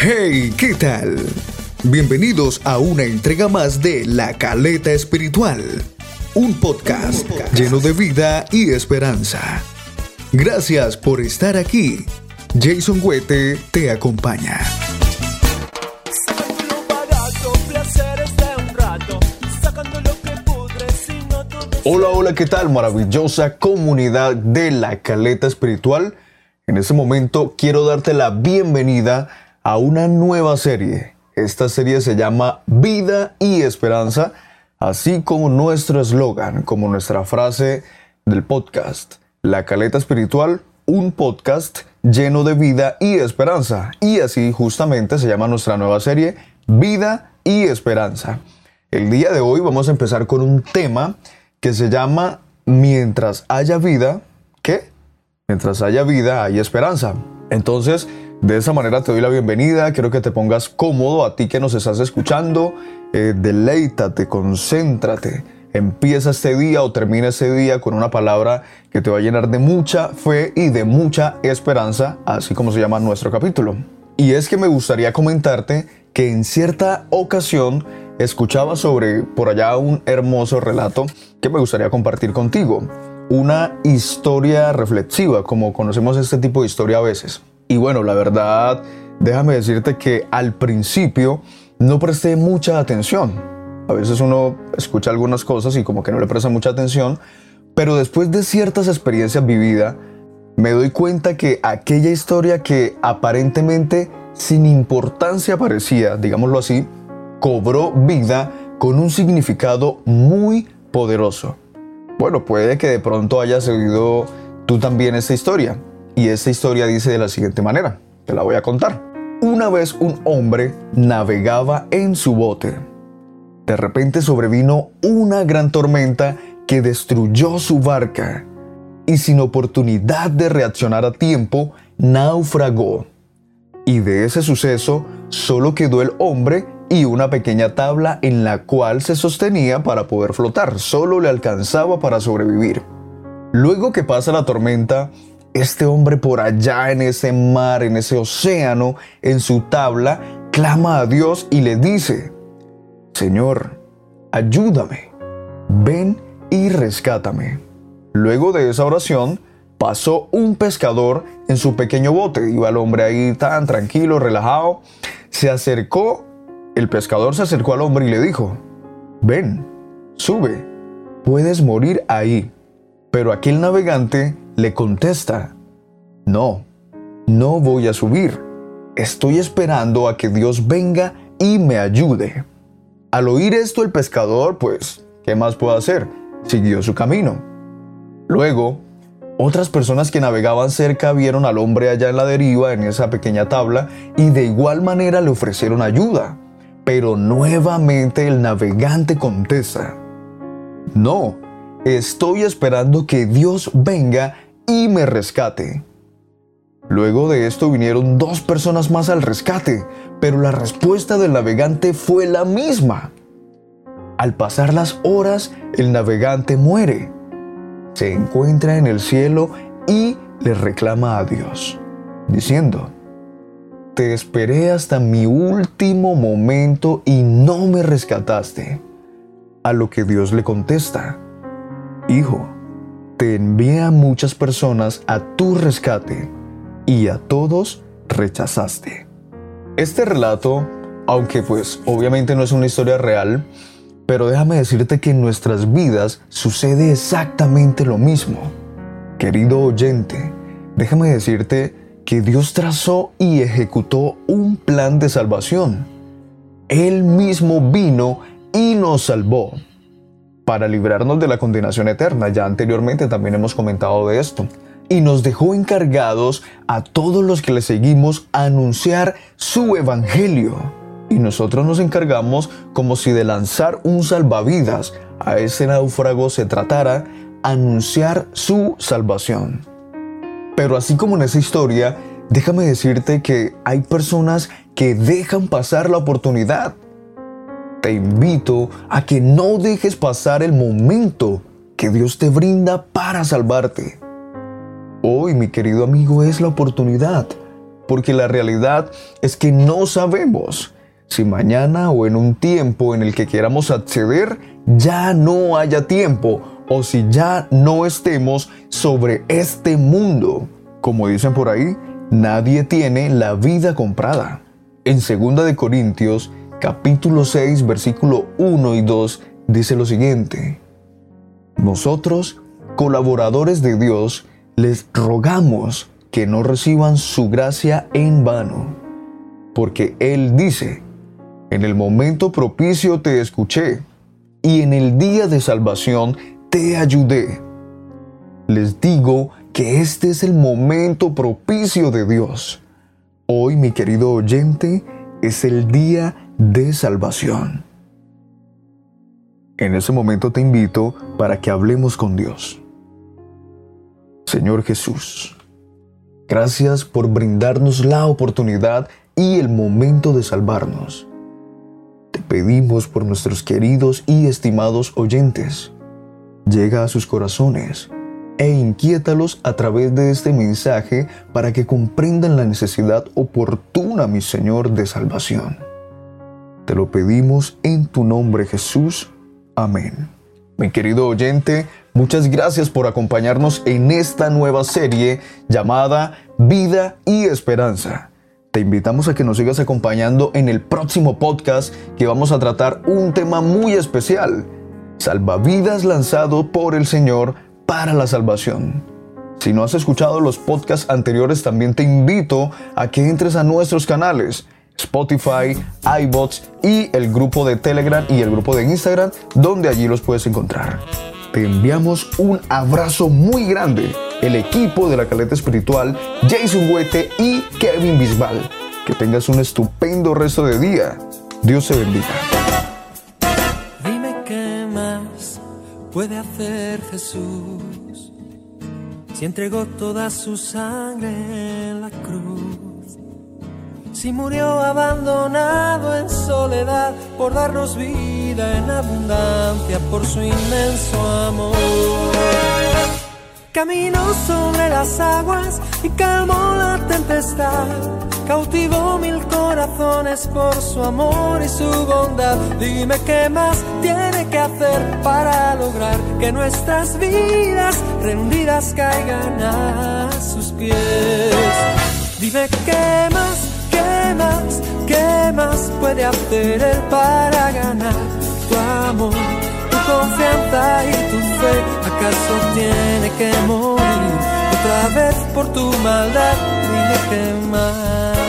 Hey, ¿qué tal? Bienvenidos a una entrega más de La Caleta Espiritual, un podcast lleno de vida y esperanza. Gracias por estar aquí. Jason Huete te acompaña. Hola, hola, ¿qué tal? Maravillosa comunidad de la Caleta Espiritual. En este momento quiero darte la bienvenida a una nueva serie. Esta serie se llama Vida y Esperanza, así como nuestro eslogan, como nuestra frase del podcast. La Caleta Espiritual, un podcast lleno de vida y esperanza. Y así justamente se llama nuestra nueva serie, Vida y Esperanza. El día de hoy vamos a empezar con un tema que se llama Mientras haya vida, ¿qué? Mientras haya vida, hay esperanza. Entonces, de esa manera te doy la bienvenida, quiero que te pongas cómodo a ti que nos estás escuchando, eh, deleítate, concéntrate, empieza este día o termina este día con una palabra que te va a llenar de mucha fe y de mucha esperanza, así como se llama nuestro capítulo. Y es que me gustaría comentarte que en cierta ocasión escuchaba sobre por allá un hermoso relato que me gustaría compartir contigo. Una historia reflexiva, como conocemos este tipo de historia a veces. Y bueno, la verdad, déjame decirte que al principio no presté mucha atención. A veces uno escucha algunas cosas y como que no le presta mucha atención, pero después de ciertas experiencias vividas, me doy cuenta que aquella historia que aparentemente sin importancia parecía, digámoslo así, cobró vida con un significado muy poderoso. Bueno, puede que de pronto hayas oído tú también esta historia. Y esta historia dice de la siguiente manera. Te la voy a contar. Una vez un hombre navegaba en su bote. De repente sobrevino una gran tormenta que destruyó su barca y sin oportunidad de reaccionar a tiempo, naufragó. Y de ese suceso solo quedó el hombre y una pequeña tabla en la cual se sostenía para poder flotar, solo le alcanzaba para sobrevivir. Luego que pasa la tormenta, este hombre por allá en ese mar, en ese océano, en su tabla, clama a Dios y le dice, Señor, ayúdame, ven y rescátame. Luego de esa oración, pasó un pescador en su pequeño bote. Iba el hombre ahí tan tranquilo, relajado. Se acercó el pescador se acercó al hombre y le dijo, ven, sube, puedes morir ahí. Pero aquel navegante le contesta, no, no voy a subir. Estoy esperando a que Dios venga y me ayude. Al oír esto el pescador, pues, ¿qué más puedo hacer? Siguió su camino. Luego, otras personas que navegaban cerca vieron al hombre allá en la deriva, en esa pequeña tabla, y de igual manera le ofrecieron ayuda. Pero nuevamente el navegante contesta, no, estoy esperando que Dios venga y me rescate. Luego de esto vinieron dos personas más al rescate, pero la respuesta del navegante fue la misma. Al pasar las horas, el navegante muere. Se encuentra en el cielo y le reclama a Dios, diciendo, te esperé hasta mi último momento y no me rescataste. A lo que Dios le contesta, Hijo, te envié a muchas personas a tu rescate y a todos rechazaste. Este relato, aunque pues obviamente no es una historia real, pero déjame decirte que en nuestras vidas sucede exactamente lo mismo. Querido oyente, déjame decirte que Dios trazó y ejecutó un plan de salvación. Él mismo vino y nos salvó para librarnos de la condenación eterna. Ya anteriormente también hemos comentado de esto. Y nos dejó encargados a todos los que le seguimos a anunciar su evangelio. Y nosotros nos encargamos como si de lanzar un salvavidas a ese náufrago se tratara, anunciar su salvación. Pero así como en esa historia, déjame decirte que hay personas que dejan pasar la oportunidad. Te invito a que no dejes pasar el momento que Dios te brinda para salvarte. Hoy, mi querido amigo, es la oportunidad. porque la realidad es que no sabemos si mañana o en un tiempo en el que queramos acceder ya no haya tiempo o si ya no estemos sobre este mundo. Como dicen por ahí, nadie tiene la vida comprada. En 2 de Corintios, capítulo 6, versículo 1 y 2 dice lo siguiente: Nosotros, colaboradores de Dios, les rogamos que no reciban su gracia en vano, porque él dice: En el momento propicio te escuché y en el día de salvación te ayudé. Les digo que este es el momento propicio de Dios. Hoy, mi querido oyente, es el día de salvación. En ese momento te invito para que hablemos con Dios. Señor Jesús, gracias por brindarnos la oportunidad y el momento de salvarnos pedimos por nuestros queridos y estimados oyentes. Llega a sus corazones e inquiétalos a través de este mensaje para que comprendan la necesidad oportuna, mi Señor, de salvación. Te lo pedimos en tu nombre Jesús. Amén. Mi querido oyente, muchas gracias por acompañarnos en esta nueva serie llamada Vida y Esperanza. Te invitamos a que nos sigas acompañando en el próximo podcast que vamos a tratar un tema muy especial, salvavidas lanzado por el Señor para la salvación. Si no has escuchado los podcasts anteriores, también te invito a que entres a nuestros canales. Spotify, iBots y el grupo de Telegram y el grupo de Instagram, donde allí los puedes encontrar. Te enviamos un abrazo muy grande el equipo de la caleta espiritual, Jason Huete y Kevin Bisbal. Que tengas un estupendo resto de día. Dios se bendiga. Dime qué más puede hacer Jesús si entregó toda su sangre en la cruz. Si murió abandonado en soledad por darnos vida en abundancia por su inmenso amor Caminó sobre las aguas y calmó la tempestad. Cautivó mil corazones por su amor y su bondad. Dime qué más tiene que hacer para lograr que nuestras vidas rendidas caigan a sus pies. Dime qué más, qué más puede hacer para ganar tu amor, tu confianza y tu fe acaso tiene que morir otra vez por tu maldad? Dime qué más.